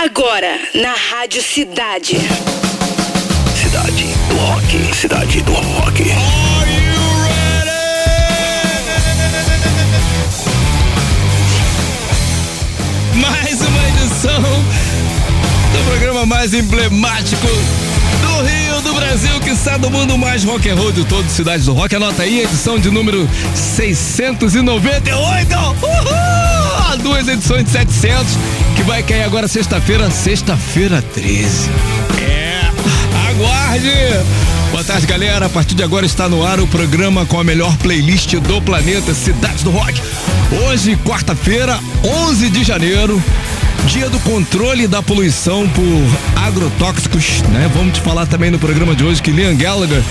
Agora, na Rádio Cidade. Cidade do Rock. Cidade do Rock. Mais uma edição do programa mais emblemático do Rio, do Brasil, que está do mundo mais rock and roll de todas as cidades do rock. Anota aí, edição de número 698. Uhul! Duas edições de 700, que vai cair agora sexta-feira, sexta-feira 13. É, aguarde! Boa tarde, galera. A partir de agora está no ar o programa com a melhor playlist do planeta, Cidades do Rock. Hoje, quarta-feira, 11 de janeiro, dia do controle da poluição por agrotóxicos, né? Vamos te falar também no programa de hoje que Liam Gallagher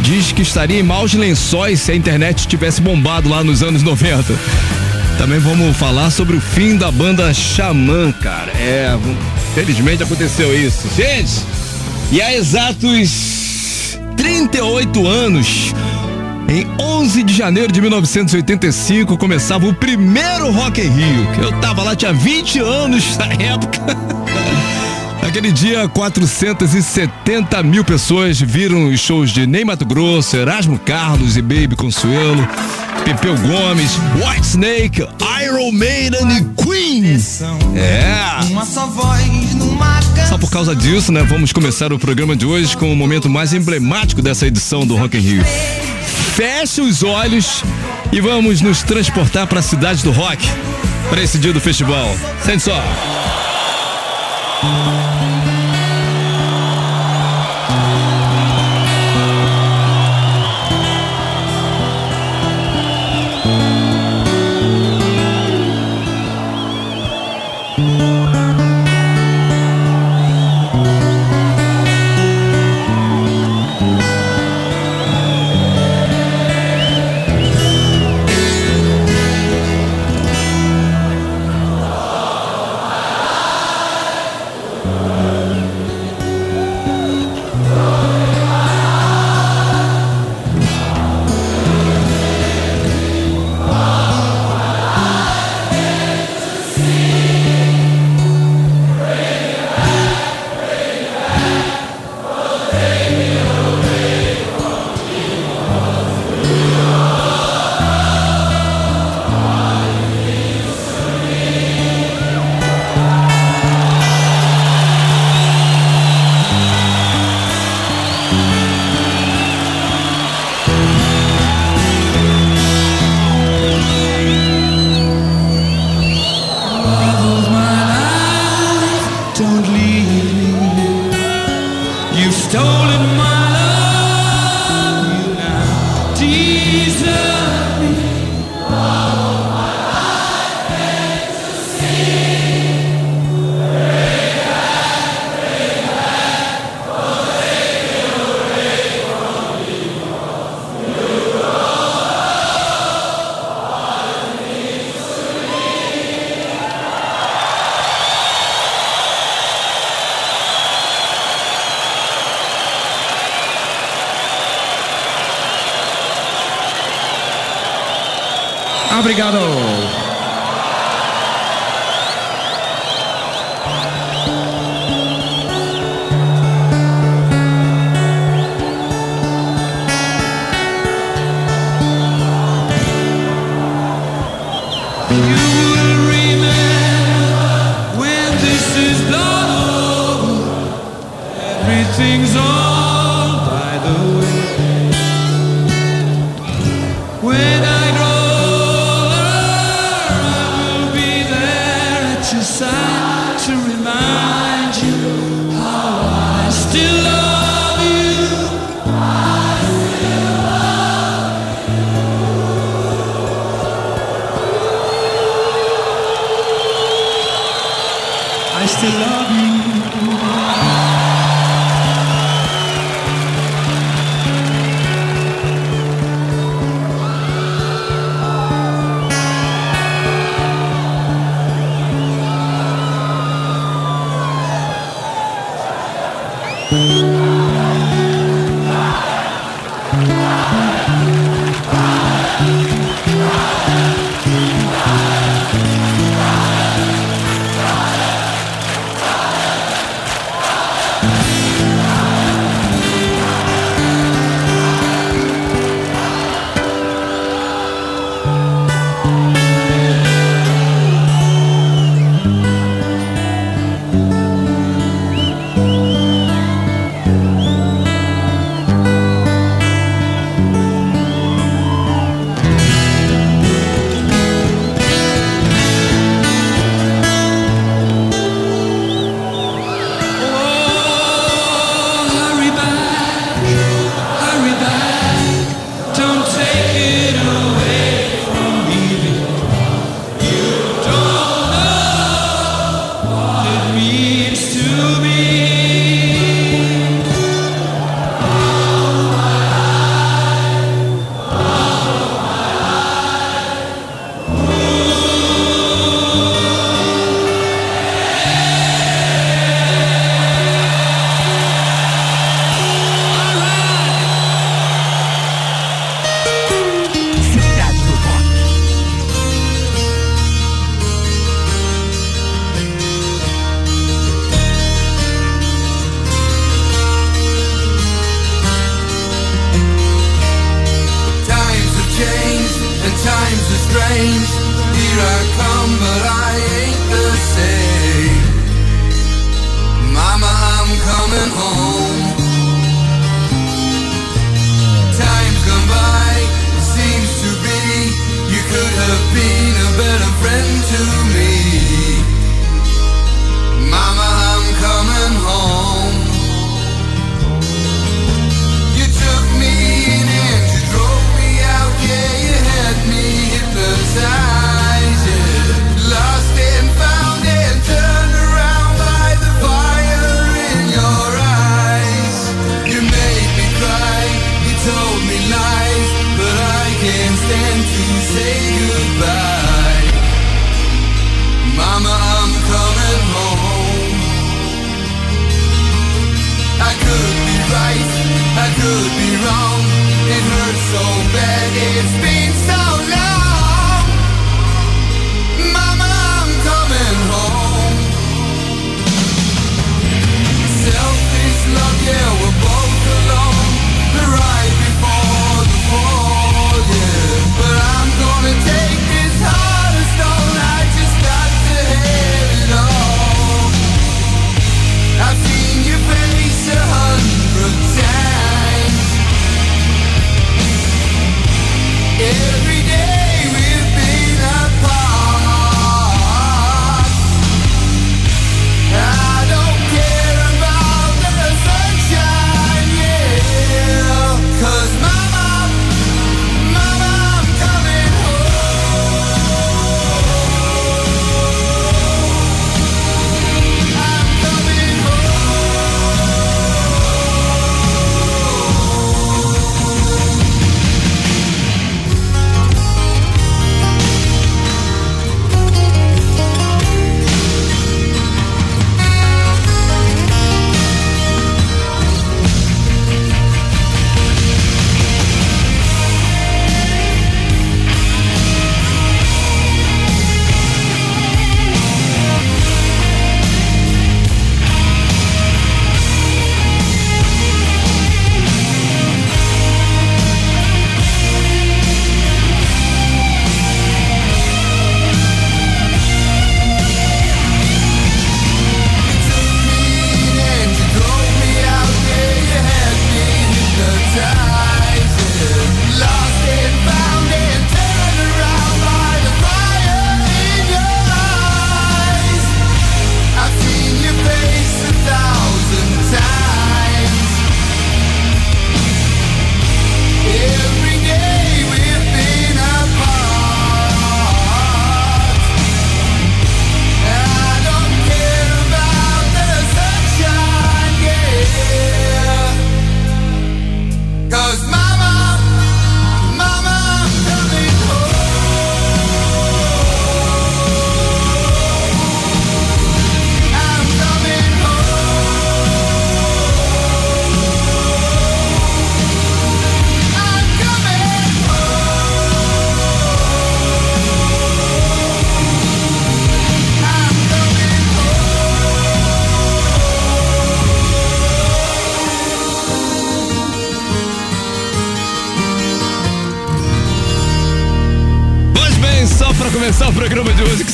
diz que estaria em maus lençóis se a internet tivesse bombado lá nos anos 90. Também vamos falar sobre o fim da banda Xamã, cara. É, felizmente aconteceu isso. Gente, e há exatos 38 anos, em 11 de janeiro de 1985, começava o primeiro Rock in Rio. Eu tava lá, tinha 20 anos na época. Naquele dia, 470 mil pessoas viram os shows de Ney Mato Grosso, Erasmo Carlos e Baby Consuelo, Pepeu Gomes, White Snake, Iron Maiden e Queen. É. Só por causa disso, né, vamos começar o programa de hoje com o momento mais emblemático dessa edição do Rock in Rio. Feche os olhos e vamos nos transportar para a cidade do rock, para esse dia do festival. Sente só. You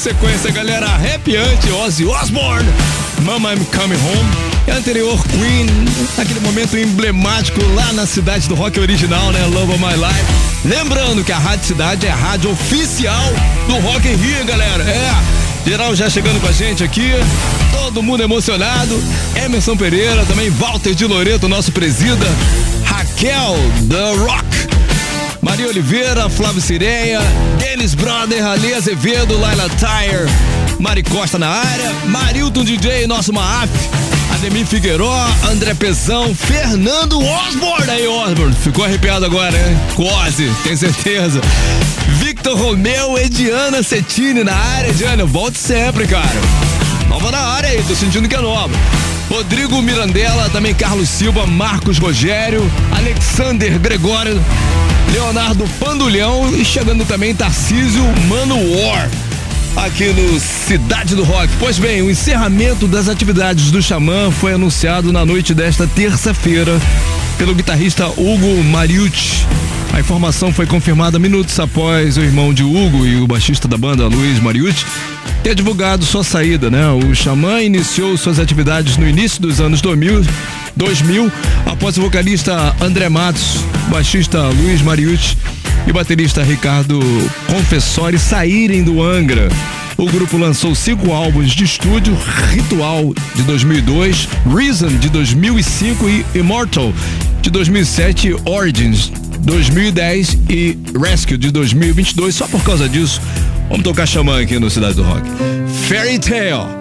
sequência, galera, arrepiante, Ozzy Osbourne, Mama I'm Coming Home, e anterior Queen, aquele momento emblemático lá na cidade do rock original, né, Love of My Life. Lembrando que a Rádio Cidade é a rádio oficial do Rock in Rio, galera, é, geral já chegando com a gente aqui, todo mundo emocionado, Emerson Pereira, também Walter de Loreto, nosso presida, Raquel, The Rock, Maria Oliveira, Flávio Cireia, Denis Brother, Ali Azevedo, Laila Tire, Mari Costa na área, Marilton DJ, nosso Maaf, Ademir Figueiró, André Pezão, Fernando Osborne. Aí, Osborne, ficou arrepiado agora, hein? Quase, tem certeza. Victor Romeu e Diana Cetini na área. Diana, volte sempre, cara. Nova na área aí, tô sentindo que é nova. Rodrigo Mirandela, também Carlos Silva, Marcos Rogério, Alexander Gregório, Leonardo Pandulhão e chegando também Tarcísio Mano War aqui no Cidade do Rock. Pois bem, o encerramento das atividades do Xamã foi anunciado na noite desta terça-feira pelo guitarrista Hugo Mariucci. A informação foi confirmada minutos após o irmão de Hugo e o baixista da banda, Luiz Mariucci, ter divulgado sua saída, né? O Xamã iniciou suas atividades no início dos anos 2000, 2000 após o vocalista André Matos, baixista Luiz Mariucci e baterista Ricardo Confessori saírem do Angra. O grupo lançou cinco álbuns de estúdio: Ritual de 2002, Reason de 2005 e Immortal de 2007, Origins 2010 e Rescue de 2022. Só por causa disso, vamos tocar Xamã aqui no Cidade do Rock. Fairy Tale.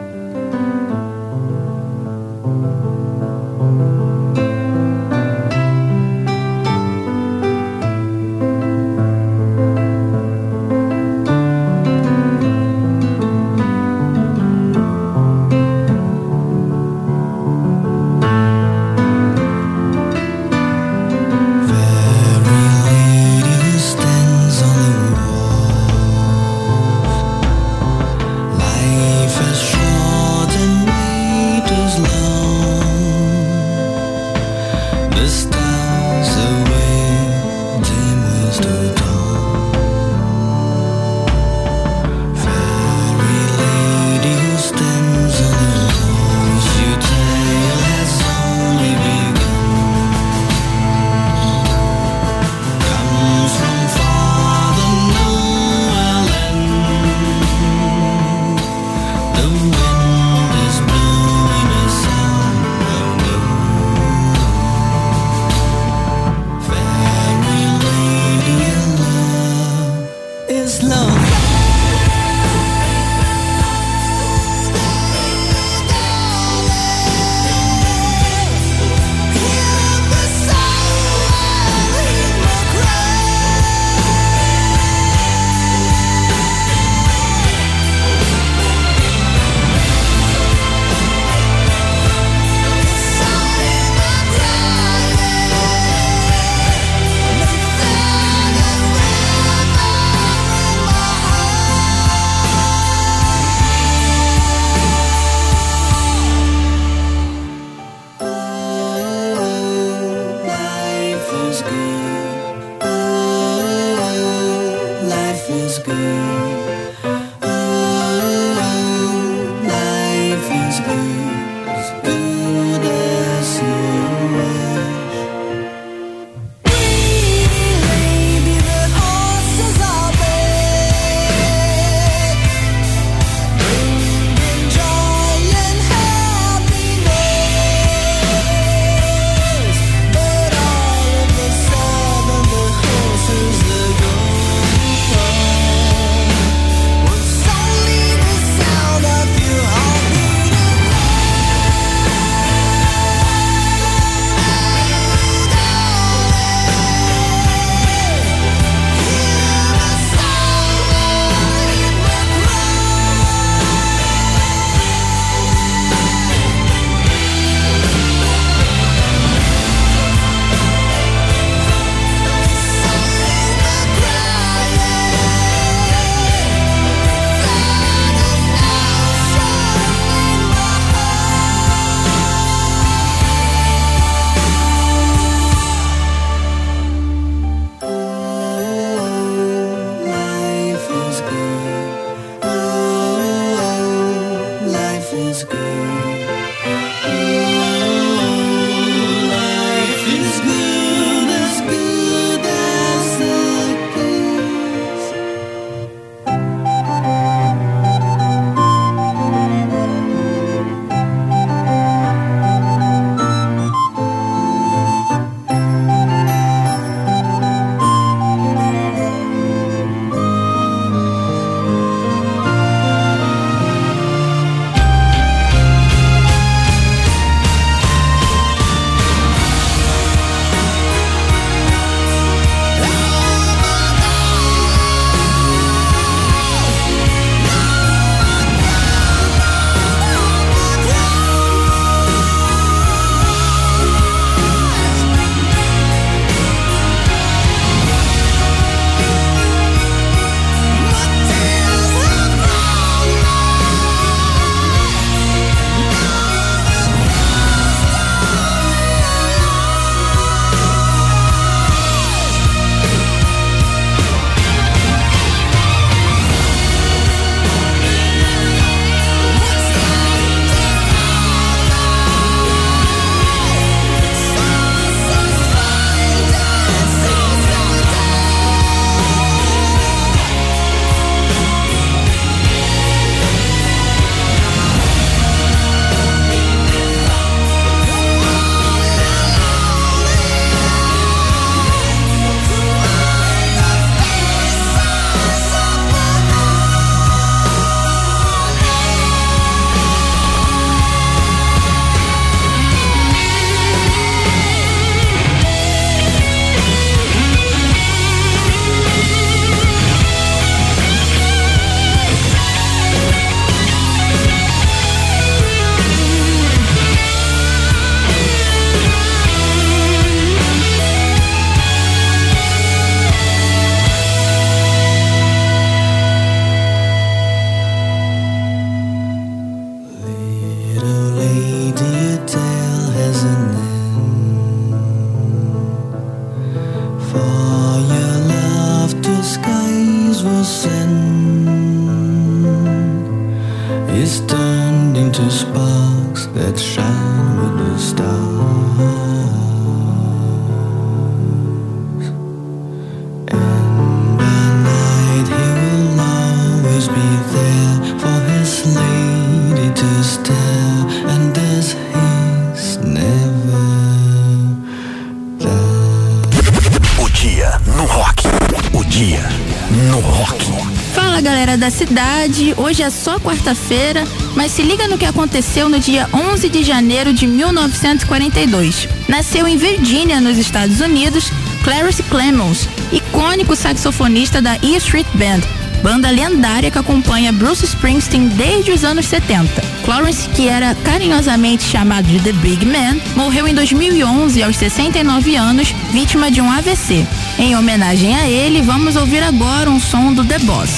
Hoje é só quarta-feira, mas se liga no que aconteceu no dia 11 de janeiro de 1942. Nasceu em Virgínia, nos Estados Unidos, Clarence Clemons, icônico saxofonista da E Street Band, banda lendária que acompanha Bruce Springsteen desde os anos 70. Clarence, que era carinhosamente chamado de The Big Man, morreu em 2011 aos 69 anos, vítima de um AVC. Em homenagem a ele, vamos ouvir agora um som do The Boss.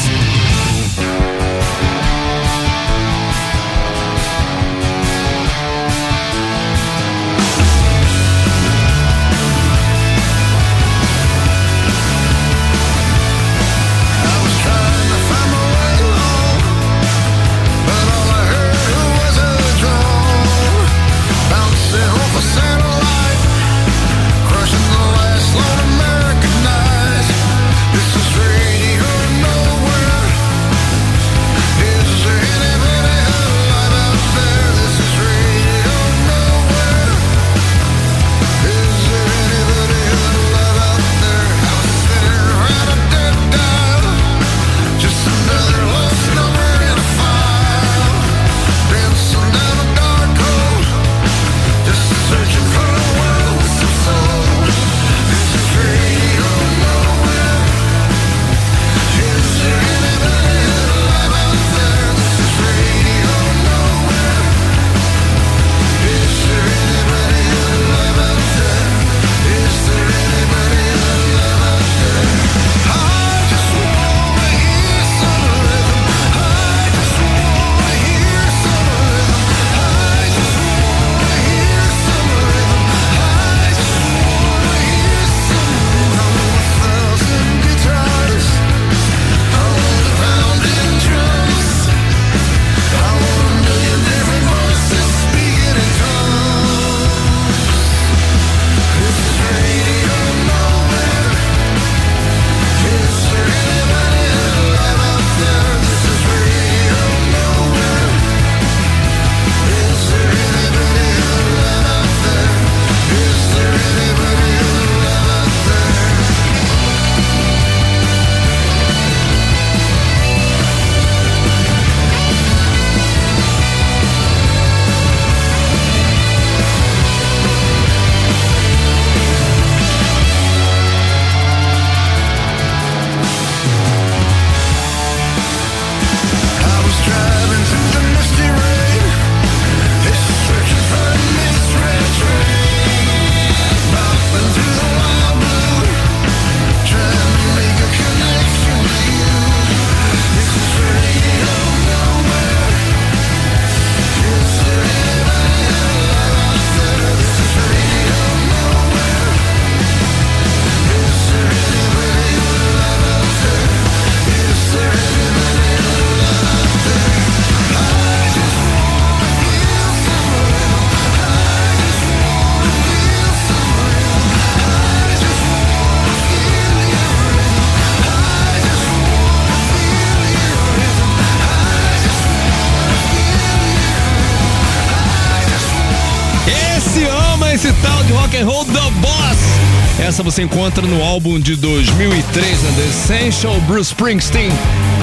Essa você encontra no álbum de 2003, né? The Essential Bruce Springsteen,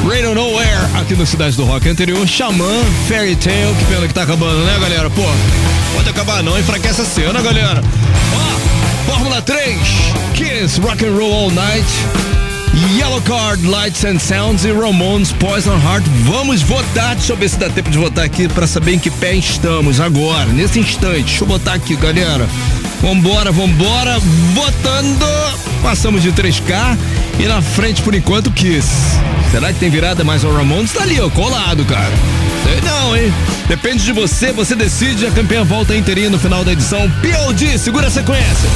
Rain on Nowhere, aqui no Cidade do Rock anterior, Xamã, Fairy Tale, que pena que tá acabando, né, galera? Pô, pode acabar não, enfraquece a cena, galera. Ó, Fórmula 3, Kiss, Rock and Roll All Night, Yellow Card, Lights and Sounds e Ramones Poison Heart. Vamos votar. Deixa eu ver se dá tempo de votar aqui para saber em que pé estamos agora, nesse instante. Deixa eu botar aqui, galera. Vambora, vambora. Votando. Passamos de 3K e na frente por enquanto Kiss. Será que tem virada mais ao Ramones? Tá ali, ó, colado, cara. Sei não, hein? Depende de você, você decide. A campeã volta inteirinha no final da edição. POD, segura a sequência.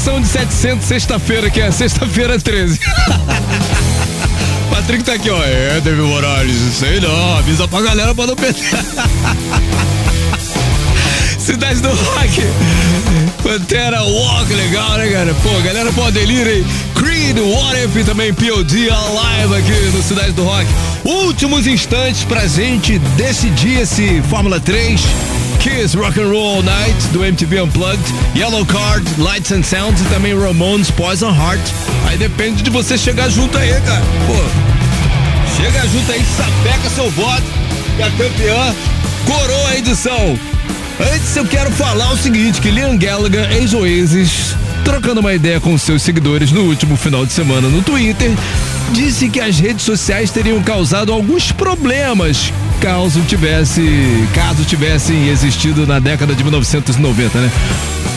Edição de 700, sexta-feira, que é sexta-feira 13. Patrick tá aqui, ó. É, David Morales, sei não, avisa pra galera pra não perder. Cidade do Rock. Pantera Walk, legal, né, cara? Pô, galera, delírio, hein? Creed, What If também POD Alive aqui no Cidade do Rock. Últimos instantes pra gente decidir esse Fórmula 3. Kiss Rock and Roll Night do MTV Unplugged, Yellow Card, Lights and Sounds e também Ramones Poison Heart. Aí depende de você chegar junto aí, cara. Pô, chega junto aí, sapeca seu voto, que a campeã coroa a edição. Antes eu quero falar o seguinte, que Liam Gallagher, ex-Oasis, trocando uma ideia com seus seguidores no último final de semana no Twitter, disse que as redes sociais teriam causado alguns problemas caso tivesse, caso tivessem existido na década de 1990, né?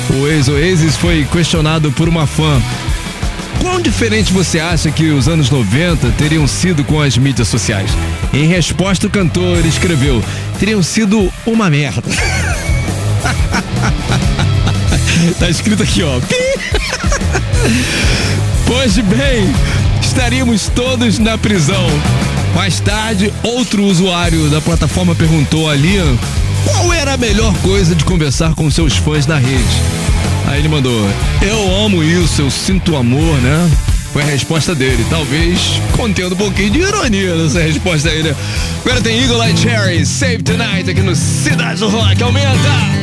O ex-Oasis foi questionado por uma fã. Quão diferente você acha que os anos 90 teriam sido com as mídias sociais? Em resposta, o cantor escreveu: teriam sido uma merda. tá escrito aqui, ó. Pois bem, estaríamos todos na prisão. Mais tarde, outro usuário da plataforma perguntou a Liam qual era a melhor coisa de conversar com seus fãs na rede. Aí ele mandou: Eu amo isso, eu sinto amor, né? Foi a resposta dele, talvez contendo um pouquinho de ironia nessa resposta aí, né? Agora tem Eagle Eye Cherry, Save Tonight aqui no Cidade do Rock, aumenta!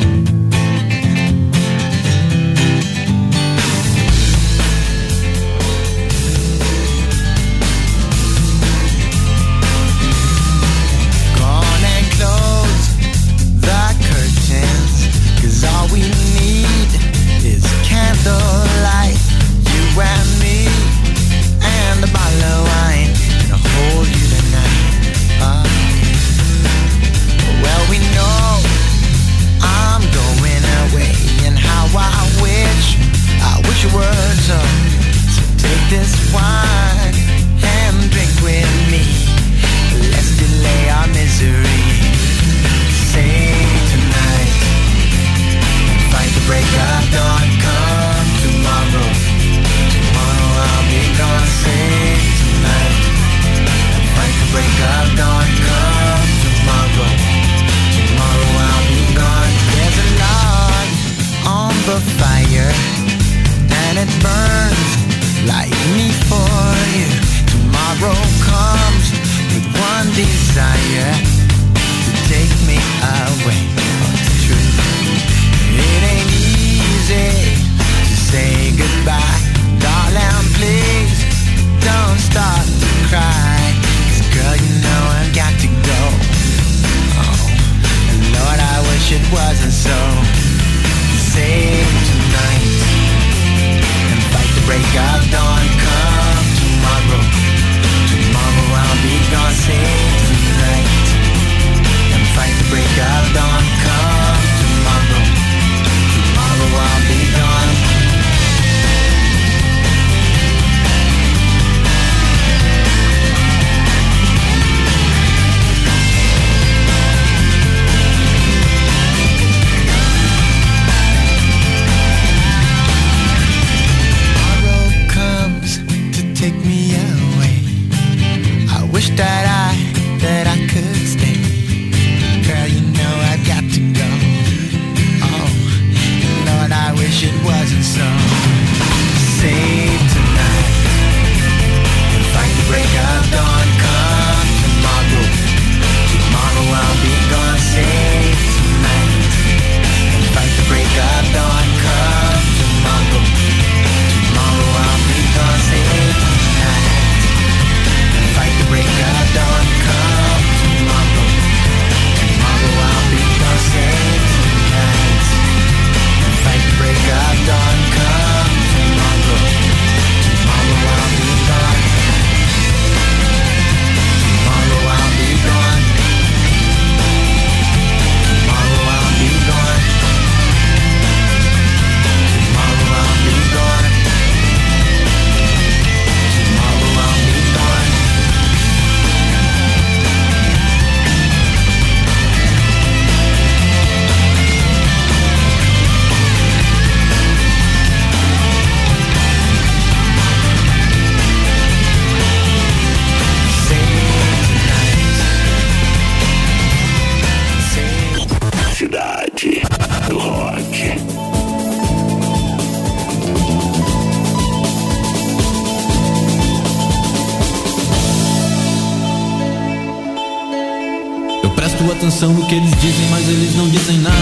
Dizem nada.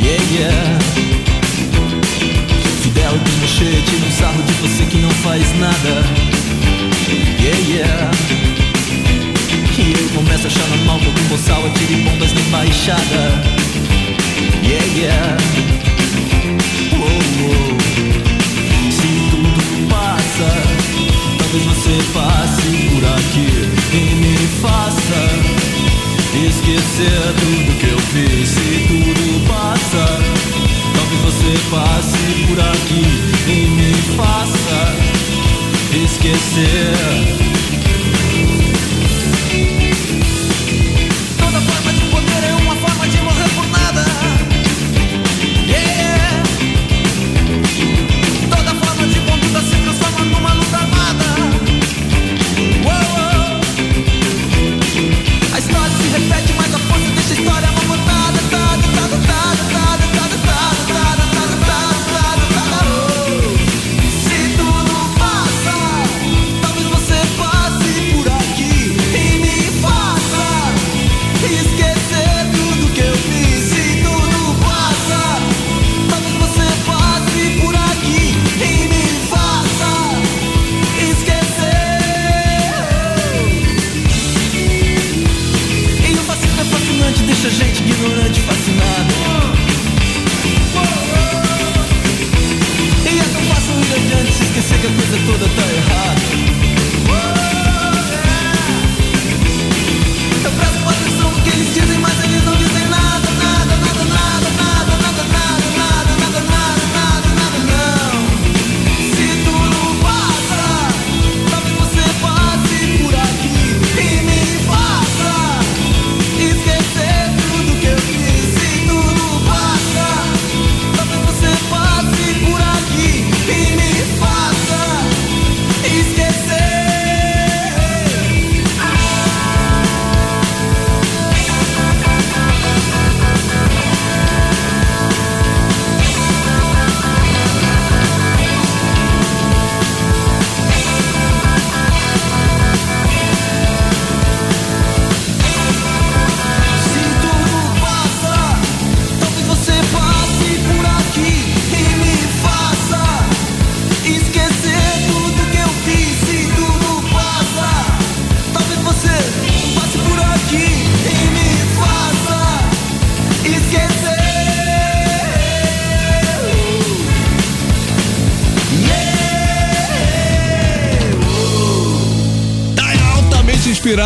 Yeah, yeah. Fidel Pinochet tira um sarro de você que não faz nada. Yeah, yeah. E eu começo a achar normal que algum boçal atire bombas na embaixada. Yeah, yeah. Oh, oh. Se tudo passa, talvez você passe por aqui e me faça esquecer tudo que eu fiz. Se tudo passa, talvez você passe por aqui e me faça esquecer.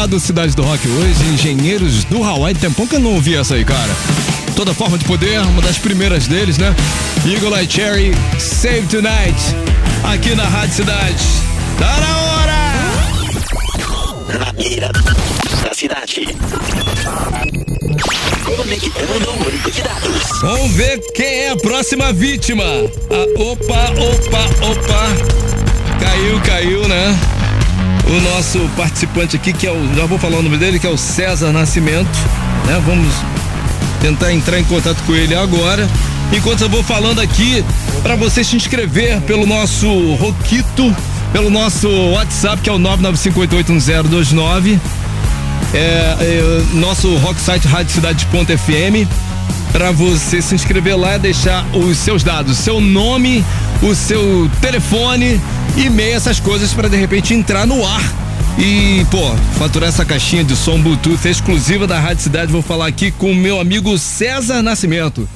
Inspirado Cidade do Rock hoje, Engenheiros do Hawaii. Tempão que eu não ouvi essa aí, cara. Toda forma de poder, uma das primeiras deles, né? Eagle Eye Cherry, Save Tonight, aqui na Rádio Cidade. Tá na hora! Na mira da cidade. Conectando o banco de dados. Vamos ver quem é a próxima vítima. Ah, opa, opa, opa. Caiu, caiu, né? O nosso participante aqui, que é o. Já vou falar o nome dele, que é o César Nascimento. Né? Vamos tentar entrar em contato com ele agora. Enquanto eu vou falando aqui, para você se inscrever pelo nosso Roquito, pelo nosso WhatsApp, que é o 995881029. É, é, nosso rock site radiocidade.fm para você se inscrever lá e deixar os seus dados, seu nome, o seu telefone, e-mail, essas coisas para de repente entrar no ar e, pô, faturar essa caixinha de som Bluetooth exclusiva da Rádio Cidade. Vou falar aqui com o meu amigo César Nascimento.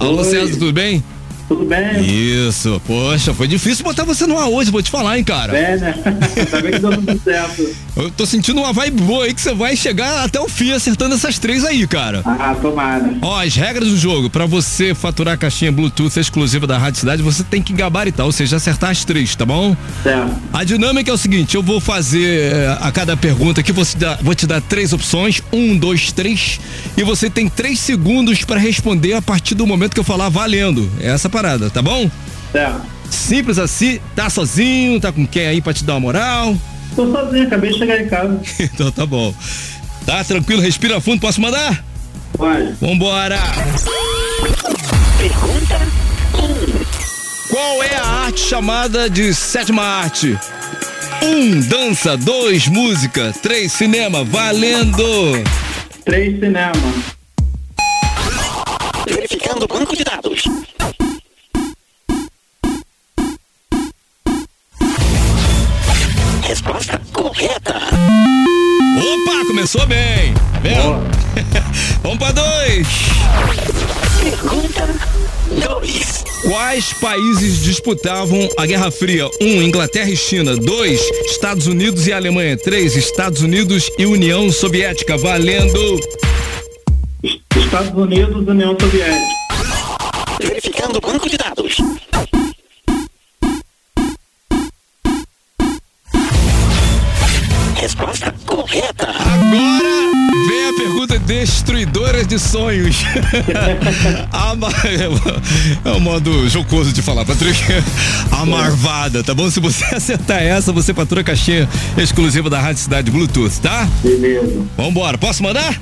Alô, Oi. César, tudo bem? Tudo bem? Isso, poxa, foi difícil botar você no ar hoje, vou te falar, hein, cara. Bem, né? Tá bem que deu tudo certo. Eu tô sentindo uma vibe boa aí que você vai chegar até o fim acertando essas três aí, cara. Ah, tomara. Ó, as regras do jogo, pra você faturar a caixinha Bluetooth exclusiva da Rádio Cidade, você tem que gabaritar, ou seja, acertar as três, tá bom? Certo. A dinâmica é o seguinte, eu vou fazer eh, a cada pergunta aqui, vou te dar, vou te dar três opções, um, dois, três, e você tem três segundos pra responder a partir do momento que eu falar valendo. É essa parada, tá bom? Certo. Simples assim, tá sozinho, tá com quem aí pra te dar uma moral? Tô sozinho, acabei de chegar em casa. então tá bom. Tá tranquilo, respira fundo, posso mandar? Pode. Vambora! Pergunta Qual é a arte chamada de sétima arte? Um, dança. Dois, música. Três, cinema. Valendo! Três cinema. Verificando o banco de dados. Resposta correta. Opa, começou bem. Vendo? Vamos pra dois. Pergunta 2. Quais países disputavam a Guerra Fria? Um, Inglaterra e China. Dois, Estados Unidos e Alemanha. Três, Estados Unidos e União Soviética. Valendo! Estados Unidos, União Soviética. Verificando o banco de dados. Pergunta destruidora de sonhos. a É o modo jocoso de falar, Patrick. A marvada, tá bom? Se você acertar essa, você fatura caixinha exclusiva da Rádio Cidade Bluetooth, tá? Beleza. Vambora, posso mandar?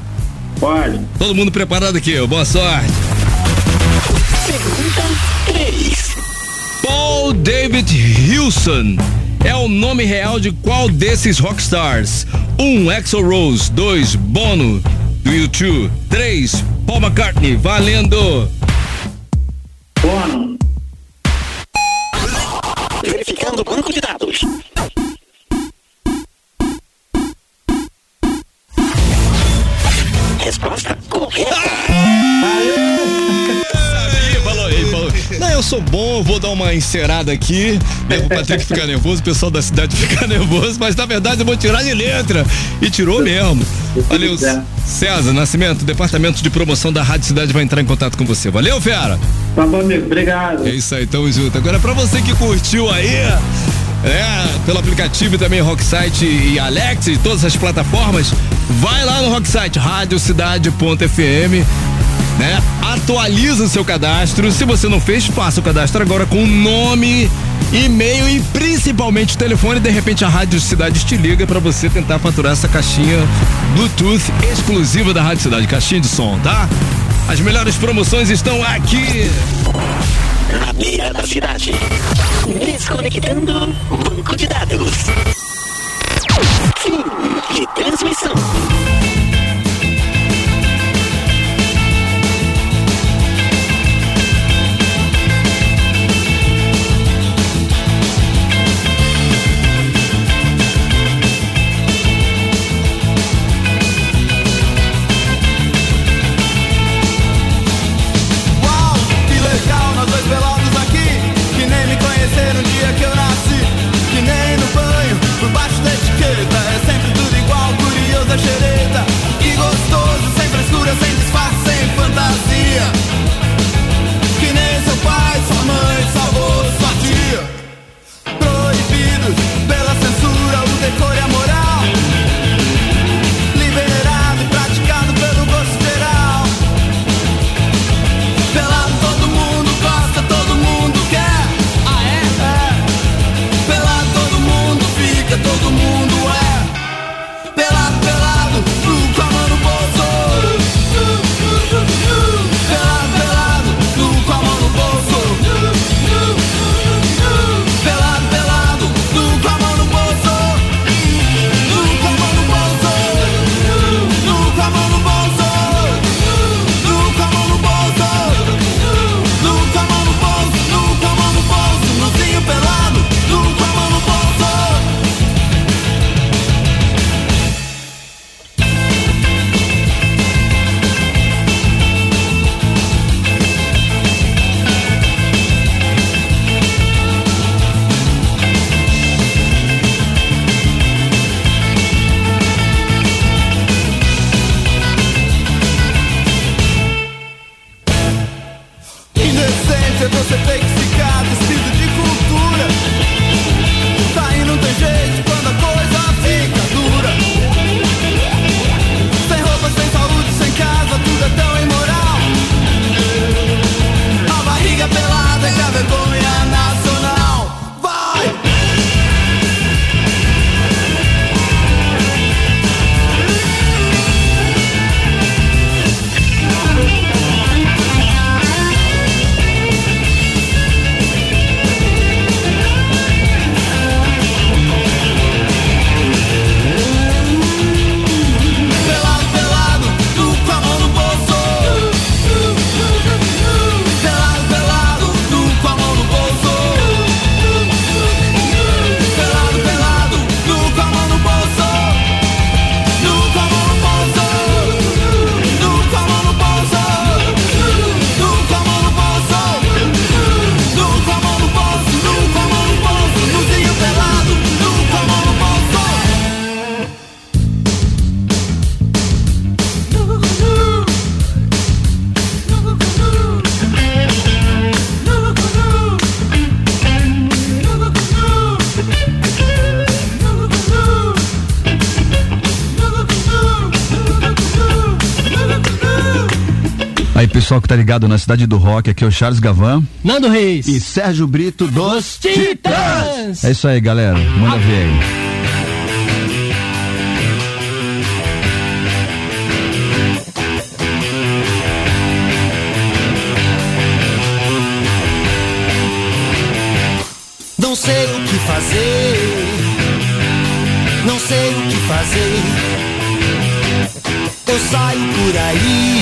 Pode. Todo mundo preparado aqui, boa sorte. Pergunta 3. Paul David Wilson é o nome real de qual desses rockstars? 1. Um, Axl Rose. 2. Bono, do U2. 3. Paul McCartney. Valendo! Bono. Sou bom, vou dar uma encerada aqui. né, O Patrick ficar nervoso, o pessoal da cidade ficar nervoso, mas na verdade eu vou tirar de letra. E tirou mesmo. Valeu, César Nascimento, departamento de promoção da Rádio Cidade vai entrar em contato com você. Valeu, fera? Tá bom, amigo. Obrigado. É isso aí, tamo junto. Agora pra você que curtiu aí, é, pelo aplicativo e também Rocksite e Alex e todas as plataformas, vai lá no Rocksite, radiocidade.fm, né? Atualiza o seu cadastro. Se você não fez, faça o cadastro agora com nome, e-mail e principalmente o telefone. De repente a Rádio Cidade te liga pra você tentar faturar essa caixinha Bluetooth exclusiva da Rádio Cidade, caixinha de som, tá? As melhores promoções estão aqui. Na beira da cidade. Desconectando banco de dados. Fim de transmissão. Pessoal que tá ligado na cidade do rock, aqui é o Charles Gavan Nando Reis. e Sérgio Brito dos Titãs. É isso aí, galera. Manda ver aí. Não sei o que fazer. Não sei o que fazer. Eu saio por aí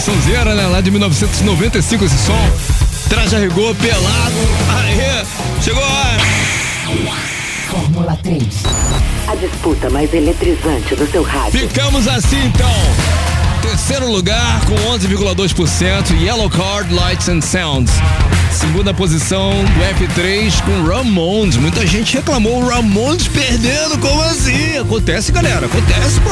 Sonzeira, né? Lá de 1995 esse som. Traje a rigor, pelado. Aê, chegou a hora. Fórmula 3. A disputa mais eletrizante do seu rádio. Ficamos assim então. Terceiro lugar com 11,2% Yellow Card Lights and Sounds. Segunda posição do F3 com Ramones. Muita gente reclamou o Ramones perdendo. Como assim? Acontece, galera. Acontece, pô.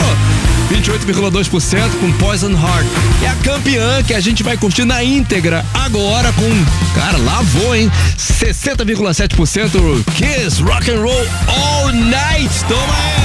28,2% com Poison Heart. E a campeã que a gente vai curtir na íntegra agora com. Cara, lavou, hein? 60,7% Kiss Rock and Roll All Night. Toma aí.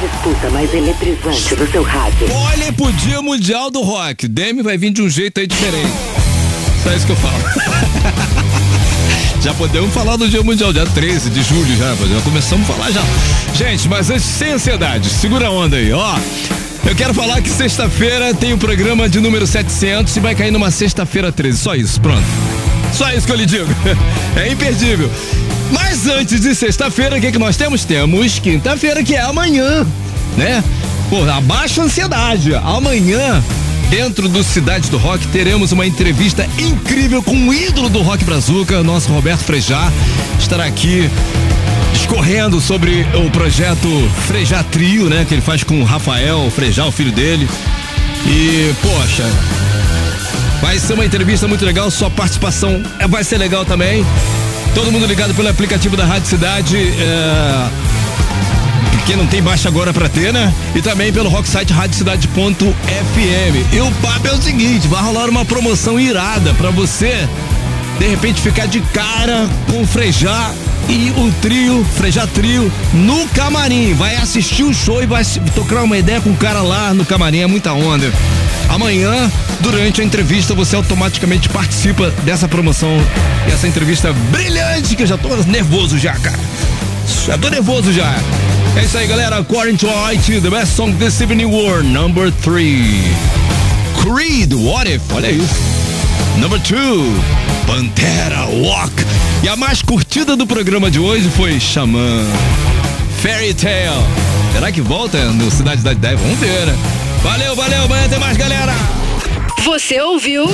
Disputa mais eletrizante do seu rádio. Olhem pro Dia Mundial do Rock. Demi vai vir de um jeito aí diferente. Só isso que eu falo. Já podemos falar do Dia Mundial, dia 13 de julho já, já começamos a falar já. Gente, mas antes, sem ansiedade, segura a onda aí, ó. Eu quero falar que sexta-feira tem o programa de número 700 e vai cair numa sexta-feira 13, só isso, pronto. Só isso que eu lhe digo. É imperdível. Mas antes de sexta-feira, o que, que nós temos? Temos quinta-feira, que é amanhã, né? Pô, abaixa a ansiedade. Amanhã, dentro do Cidade do Rock, teremos uma entrevista incrível com o ídolo do Rock Brazuca, nosso Roberto Frejá. Estará aqui discorrendo sobre o projeto Frejá Trio, né? Que ele faz com o Rafael Frejá, o filho dele. E, poxa, Vai ser uma entrevista muito legal, sua participação é- vai ser legal também. Todo mundo ligado pelo aplicativo da Rádio Cidade. É... Não tem, baixa agora pra ter, né? E também pelo rocksite radiocidade.fm. E o papo é o seguinte: vai rolar uma promoção irada pra você, de repente, ficar de cara com o Frejá e o trio, Frejá Trio, no camarim. Vai assistir o show e vai tocar uma ideia com o cara lá no camarim. É muita onda. Amanhã, durante a entrevista, você automaticamente participa dessa promoção. E essa entrevista brilhante, que eu já tô nervoso já, cara. Já tô nervoso já. É isso aí, galera. According to IT, the best song this evening were number three. Creed, What If? Olha isso. Number two, Pantera Walk. E a mais curtida do programa de hoje foi Xamã. Fairy Tale. Será que volta no Cidade da Ideia? Vamos ver, né? Valeu, valeu. Amanhã tem mais, galera. Você ouviu